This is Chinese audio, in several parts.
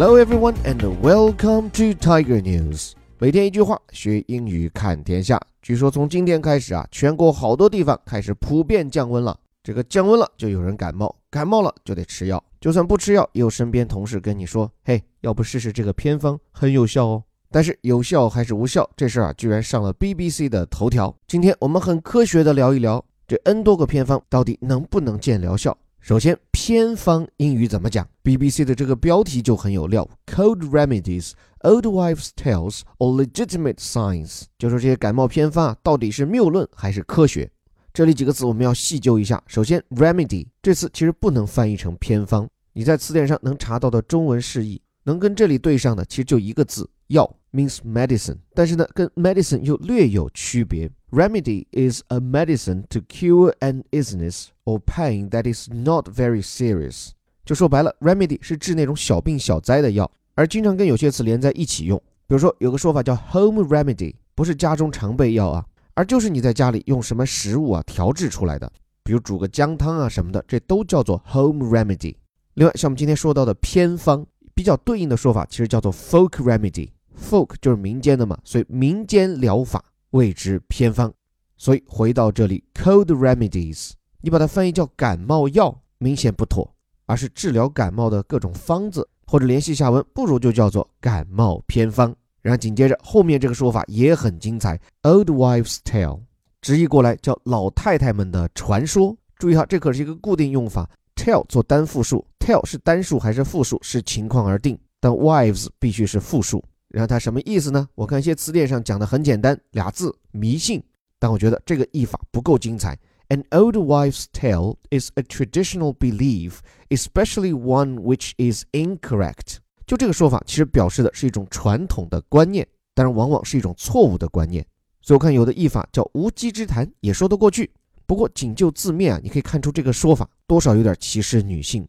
Hello everyone and welcome to Tiger News。每天一句话，学英语看天下。据说从今天开始啊，全国好多地方开始普遍降温了。这个降温了，就有人感冒，感冒了就得吃药。就算不吃药，也有身边同事跟你说：“嘿，要不试试这个偏方，很有效哦。”但是有效还是无效，这事儿啊，居然上了 BBC 的头条。今天我们很科学的聊一聊，这 N 多个偏方到底能不能见疗效？首先，偏方英语怎么讲？BBC 的这个标题就很有料：Cold remedies, old wives' tales, or legitimate science？就说这些感冒偏方啊，到底是谬论还是科学？这里几个词我们要细究一下。首先，remedy 这词其实不能翻译成偏方，你在词典上能查到的中文释义，能跟这里对上的其实就一个字，药。means medicine，但是呢，跟 medicine 又略有区别。Remedy is a medicine to cure an illness or pain that is not very serious。就说白了，remedy 是治那种小病小灾的药，而经常跟有些词连在一起用。比如说，有个说法叫 home remedy，不是家中常备药啊，而就是你在家里用什么食物啊调制出来的，比如煮个姜汤啊什么的，这都叫做 home remedy。另外，像我们今天说到的偏方，比较对应的说法其实叫做 folk remedy。Folk 就是民间的嘛，所以民间疗法谓之偏方。所以回到这里，cold remedies，你把它翻译叫感冒药，明显不妥，而是治疗感冒的各种方子，或者联系下文，不如就叫做感冒偏方。然后紧接着后面这个说法也很精彩，old wives' tale，直译过来叫老太太们的传说。注意哈，这可是一个固定用法，tell 做单复数，tell 是单数还是复数是情况而定，但 wives 必须是复数。然后它什么意思呢？我看一些词典上讲的很简单，俩字迷信。但我觉得这个译法不够精彩。An old wives' tale is a traditional belief, especially one which is incorrect。就这个说法，其实表示的是一种传统的观念，当然往往是一种错误的观念。所以我看有的译法叫无稽之谈，也说得过去。不过仅就字面啊，你可以看出这个说法多少有点歧视女性。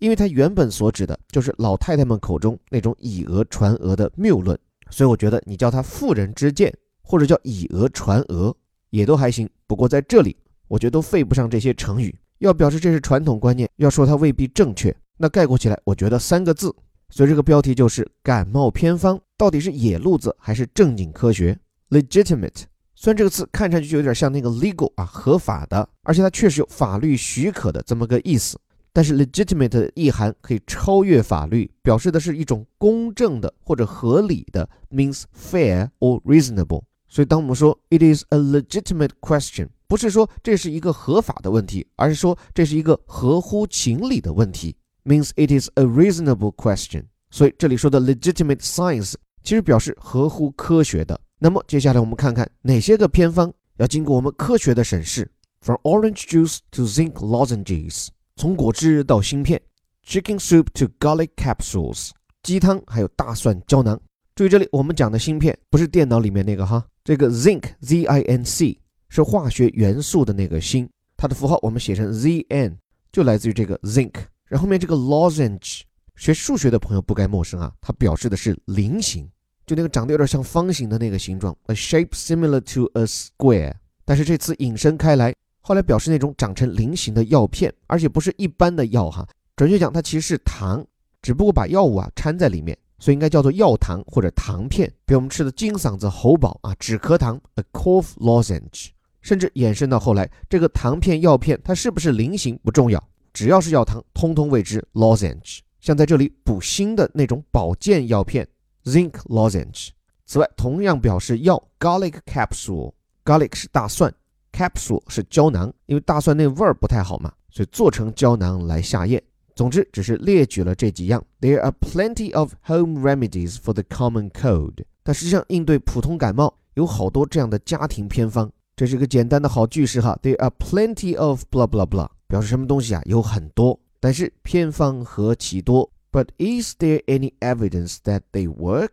因为它原本所指的就是老太太们口中那种以讹传讹的谬论，所以我觉得你叫它妇人之见，或者叫以讹传讹，也都还行。不过在这里，我觉得都费不上这些成语。要表示这是传统观念，要说它未必正确，那概括起来，我觉得三个字。所以这个标题就是感冒偏方到底是野路子还是正经科学？Legitimate，虽然这个词看上去就有点像那个 legal 啊，合法的，而且它确实有法律许可的这么个意思。但是 legitimate 的意涵可以超越法律，表示的是一种公正的或者合理的，means fair or reasonable。所以当我们说 it is a legitimate question，不是说这是一个合法的问题，而是说这是一个合乎情理的问题，means it is a reasonable question。所以这里说的 legitimate science 其实表示合乎科学的。那么接下来我们看看哪些个偏方要经过我们科学的审视，from orange juice to zinc lozenges。从果汁到芯片，chicken soup to garlic capsules，鸡汤还有大蒜胶囊。注意这里我们讲的芯片不是电脑里面那个哈，这个 zinc z i n c 是化学元素的那个锌，它的符号我们写成 z n 就来自于这个 zinc。然后面这个 lozenge，学数学的朋友不该陌生啊，它表示的是菱形，就那个长得有点像方形的那个形状，a shape similar to a square。但是这次引申开来。后来表示那种长成菱形的药片，而且不是一般的药哈，准确讲它其实是糖，只不过把药物啊掺在里面，所以应该叫做药糖或者糖片，比我们吃的金嗓子喉宝啊止咳糖 a cough lozenge，甚至延伸到后来这个糖片药片它是不是菱形不重要，只要是药糖，通通谓之 lozenge。像在这里补锌的那种保健药片 zinc lozenge。此外，同样表示药 garlic capsule，garlic 是大蒜。Capsule 是胶囊，因为大蒜那味儿不太好嘛，所以做成胶囊来下咽。总之，只是列举了这几样。There are plenty of home remedies for the common cold。但实际上，应对普通感冒有好多这样的家庭偏方。这是个简单的好句式哈。There are plenty of blah blah blah，表示什么东西啊？有很多，但是偏方何其多。But is there any evidence that they work？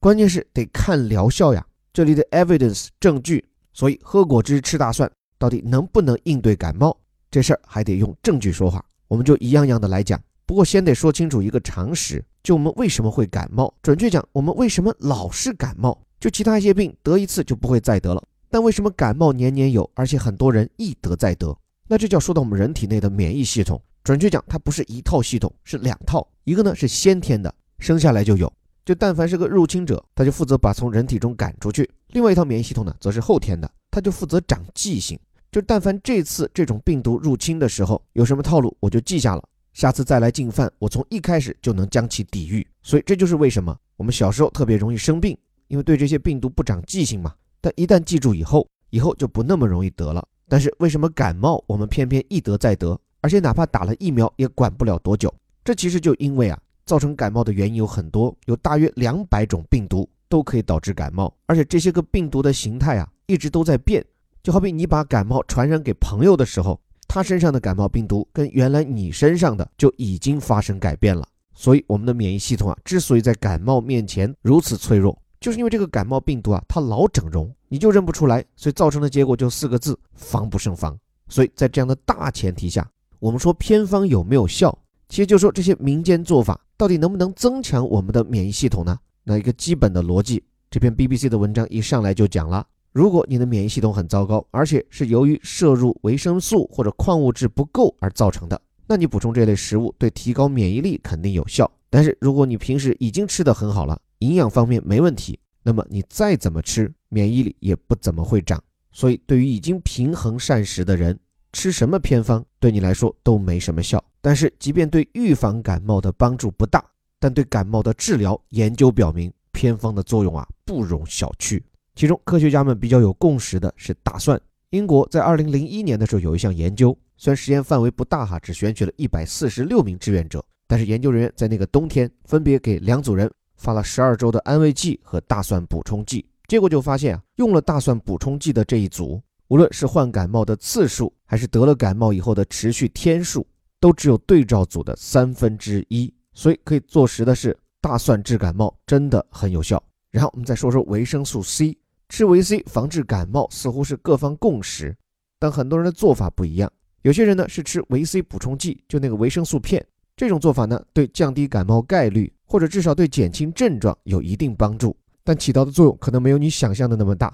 关键是得看疗效呀。这里的 evidence 证据。所以喝果汁吃大蒜到底能不能应对感冒这事儿还得用证据说话，我们就一样样的来讲。不过先得说清楚一个常识，就我们为什么会感冒？准确讲，我们为什么老是感冒？就其他一些病得一次就不会再得了，但为什么感冒年年有，而且很多人一得再得？那这就要说到我们人体内的免疫系统。准确讲，它不是一套系统，是两套。一个呢是先天的，生下来就有。就但凡是个入侵者，他就负责把从人体中赶出去；另外一套免疫系统呢，则是后天的，它就负责长记性。就但凡这次这种病毒入侵的时候有什么套路，我就记下了，下次再来进犯，我从一开始就能将其抵御。所以这就是为什么我们小时候特别容易生病，因为对这些病毒不长记性嘛。但一旦记住以后，以后就不那么容易得了。但是为什么感冒我们偏偏一得再得，而且哪怕打了疫苗也管不了多久？这其实就因为啊。造成感冒的原因有很多，有大约两百种病毒都可以导致感冒，而且这些个病毒的形态啊一直都在变。就好比你把感冒传染给朋友的时候，他身上的感冒病毒跟原来你身上的就已经发生改变了。所以我们的免疫系统啊之所以在感冒面前如此脆弱，就是因为这个感冒病毒啊它老整容，你就认不出来，所以造成的结果就四个字：防不胜防。所以在这样的大前提下，我们说偏方有没有效？其实就说这些民间做法到底能不能增强我们的免疫系统呢？那一个基本的逻辑，这篇 BBC 的文章一上来就讲了：如果你的免疫系统很糟糕，而且是由于摄入维生素或者矿物质不够而造成的，那你补充这类食物对提高免疫力肯定有效。但是如果你平时已经吃得很好了，营养方面没问题，那么你再怎么吃，免疫力也不怎么会长。所以对于已经平衡膳食的人，吃什么偏方对你来说都没什么效。但是，即便对预防感冒的帮助不大，但对感冒的治疗，研究表明偏方的作用啊不容小觑。其中，科学家们比较有共识的是大蒜。英国在二零零一年的时候有一项研究，虽然实验范围不大哈，只选取了一百四十六名志愿者，但是研究人员在那个冬天分别给两组人发了十二周的安慰剂和大蒜补充剂，结果就发现啊，用了大蒜补充剂的这一组，无论是患感冒的次数，还是得了感冒以后的持续天数。都只有对照组的三分之一，所以可以坐实的是，大蒜治感冒真的很有效。然后我们再说说维生素 C，吃维 C 防治感冒似乎是各方共识，但很多人的做法不一样。有些人呢是吃维 C 补充剂，就那个维生素片，这种做法呢对降低感冒概率，或者至少对减轻症状有一定帮助，但起到的作用可能没有你想象的那么大。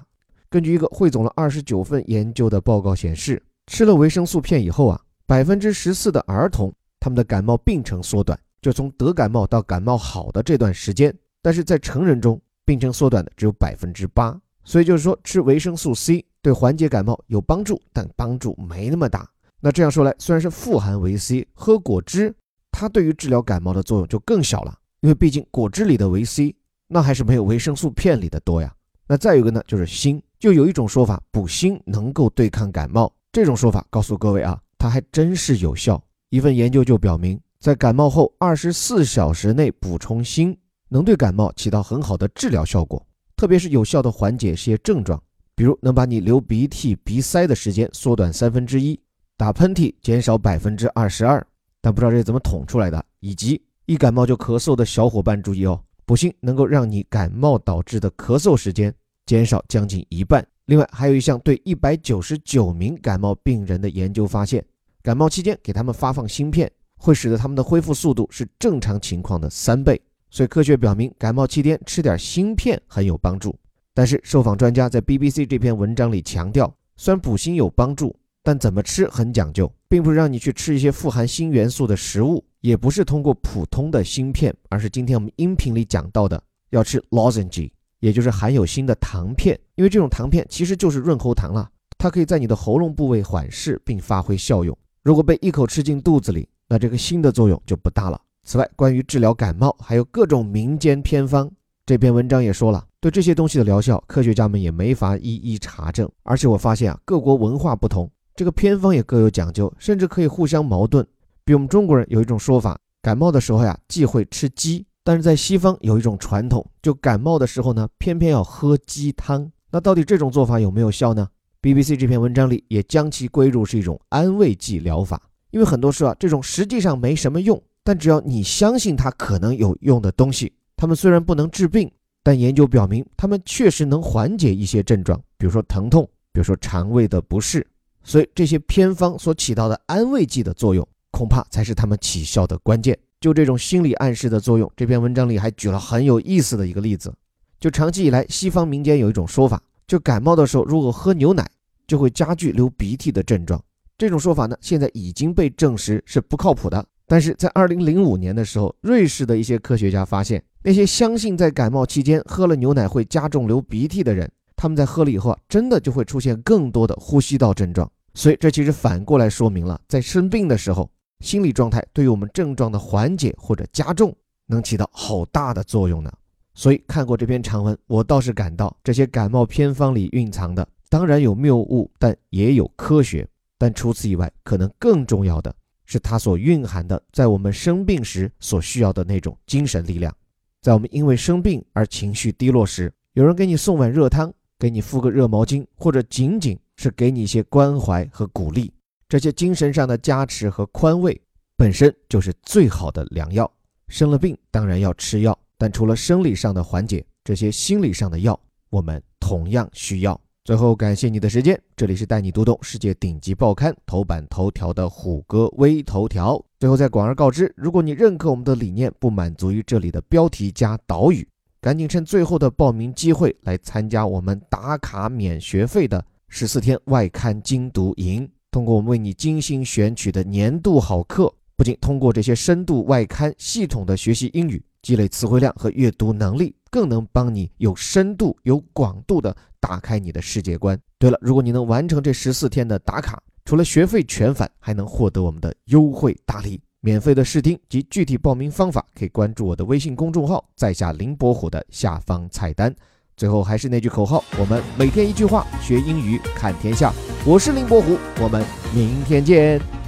根据一个汇总了二十九份研究的报告显示，吃了维生素片以后啊。百分之十四的儿童，他们的感冒病程缩短，就从得感冒到感冒好的这段时间。但是在成人中，病程缩短的只有百分之八。所以就是说，吃维生素 C 对缓解感冒有帮助，但帮助没那么大。那这样说来，虽然是富含维 C，喝果汁，它对于治疗感冒的作用就更小了，因为毕竟果汁里的维 C 那还是没有维生素片里的多呀。那再有一个呢，就是锌，就有一种说法，补锌能够对抗感冒。这种说法告诉各位啊。它还真是有效。一份研究就表明，在感冒后二十四小时内补充锌，能对感冒起到很好的治疗效果，特别是有效的缓解一些症状，比如能把你流鼻涕、鼻塞的时间缩短三分之一，打喷嚏减少百分之二十二。但不知道这是怎么捅出来的。以及一感冒就咳嗽的小伙伴注意哦，补锌能够让你感冒导致的咳嗽时间减少将近一半。另外，还有一项对一百九十九名感冒病人的研究发现，感冒期间给他们发放芯片，会使得他们的恢复速度是正常情况的三倍。所以，科学表明感冒期间吃点锌片很有帮助。但是，受访专家在 BBC 这篇文章里强调，虽然补锌有帮助，但怎么吃很讲究，并不是让你去吃一些富含锌元素的食物，也不是通过普通的芯片，而是今天我们音频里讲到的要吃 lozenge。也就是含有锌的糖片，因为这种糖片其实就是润喉糖了，它可以在你的喉咙部位缓释并发挥效用。如果被一口吃进肚子里，那这个锌的作用就不大了。此外，关于治疗感冒，还有各种民间偏方，这篇文章也说了，对这些东西的疗效，科学家们也没法一一查证。而且我发现啊，各国文化不同，这个偏方也各有讲究，甚至可以互相矛盾。比我们中国人有一种说法，感冒的时候呀，忌讳吃鸡。但是在西方有一种传统，就感冒的时候呢，偏偏要喝鸡汤。那到底这种做法有没有效呢？BBC 这篇文章里也将其归入是一种安慰剂疗法。因为很多事啊，这种实际上没什么用，但只要你相信它可能有用的东西，它们虽然不能治病，但研究表明它们确实能缓解一些症状，比如说疼痛，比如说肠胃的不适。所以这些偏方所起到的安慰剂的作用，恐怕才是它们起效的关键。就这种心理暗示的作用，这篇文章里还举了很有意思的一个例子。就长期以来，西方民间有一种说法，就感冒的时候如果喝牛奶，就会加剧流鼻涕的症状。这种说法呢，现在已经被证实是不靠谱的。但是在二零零五年的时候，瑞士的一些科学家发现，那些相信在感冒期间喝了牛奶会加重流鼻涕的人，他们在喝了以后啊，真的就会出现更多的呼吸道症状。所以这其实反过来说明了，在生病的时候，心理状态对于我们症状的缓解或者加重，能起到好大的作用呢。所以看过这篇长文，我倒是感到这些感冒偏方里蕴藏的，当然有谬误，但也有科学。但除此以外，可能更重要的。是它所蕴含的，在我们生病时所需要的那种精神力量。在我们因为生病而情绪低落时，有人给你送碗热汤，给你敷个热毛巾，或者仅仅是给你一些关怀和鼓励，这些精神上的加持和宽慰，本身就是最好的良药。生了病当然要吃药，但除了生理上的缓解，这些心理上的药，我们同样需要。最后，感谢你的时间。这里是带你读懂世界顶级报刊头版头条的虎哥微头条。最后再广而告之，如果你认可我们的理念，不满足于这里的标题加导语，赶紧趁最后的报名机会来参加我们打卡免学费的十四天外刊精读营。通过我们为你精心选取的年度好课，不仅通过这些深度外刊系统的学习英语，积累词汇量和阅读能力。更能帮你有深度、有广度的打开你的世界观。对了，如果你能完成这十四天的打卡，除了学费全返，还能获得我们的优惠大礼，免费的试听及具体报名方法，可以关注我的微信公众号，在下林伯虎的下方菜单。最后还是那句口号：我们每天一句话，学英语看天下。我是林伯虎，我们明天见。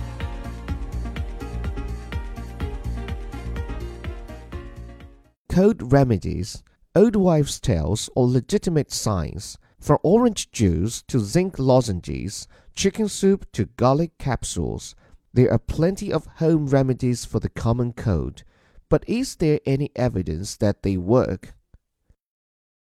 Code remedies. old wives' tales or legitimate signs, from orange juice to zinc lozenges, chicken soup to garlic capsules. There are plenty of home remedies for the common cold, but is there any evidence that they work?